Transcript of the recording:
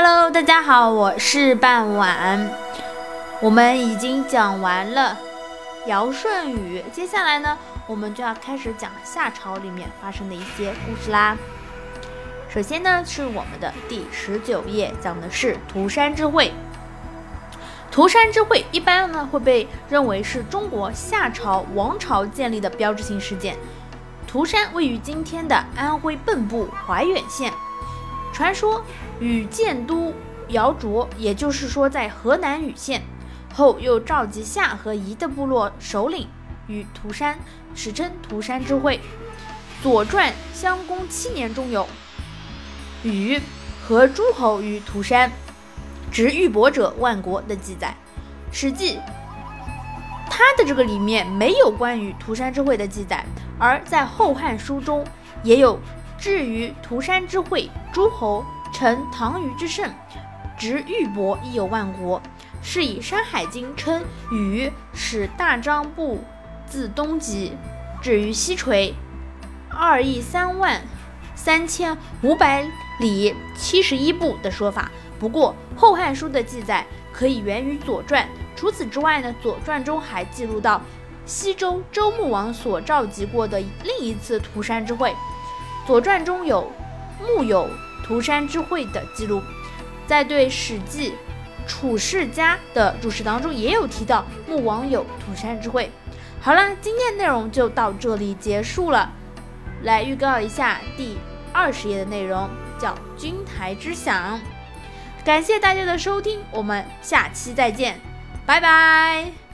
Hello，大家好，我是半晚。我们已经讲完了尧舜禹，接下来呢，我们就要开始讲夏朝里面发生的一些故事啦。首先呢，是我们的第十九页，讲的是涂山之会。涂山之会一般呢会被认为是中国夏朝王朝建立的标志性事件。涂山位于今天的安徽蚌埠怀远县。传说禹建都尧卓，也就是说在河南禹县后，又召集夏和夷的部落首领于涂山，史称涂山之会。《左传》襄公七年中有禹和诸侯于涂山，执玉帛者万国的记载。《史记》它的这个里面没有关于涂山之会的记载，而在《后汉书》中也有。至于涂山之会，诸侯乘唐虞之盛，执玉帛亦有万国，是以《山海经》称禹使大张部自东极，至于西陲，二亿三万三千五百里七十一步的说法。不过《后汉书》的记载可以源于《左传》，除此之外呢，《左传》中还记录到西周周穆王所召集过的另一次涂山之会。《左传》中有木有涂山之会的记录，在对《史记·楚世家》的注释当中也有提到木王有涂山之会。好了，今天的内容就到这里结束了。来预告一下第二十页的内容，叫“君台之响”。感谢大家的收听，我们下期再见，拜拜。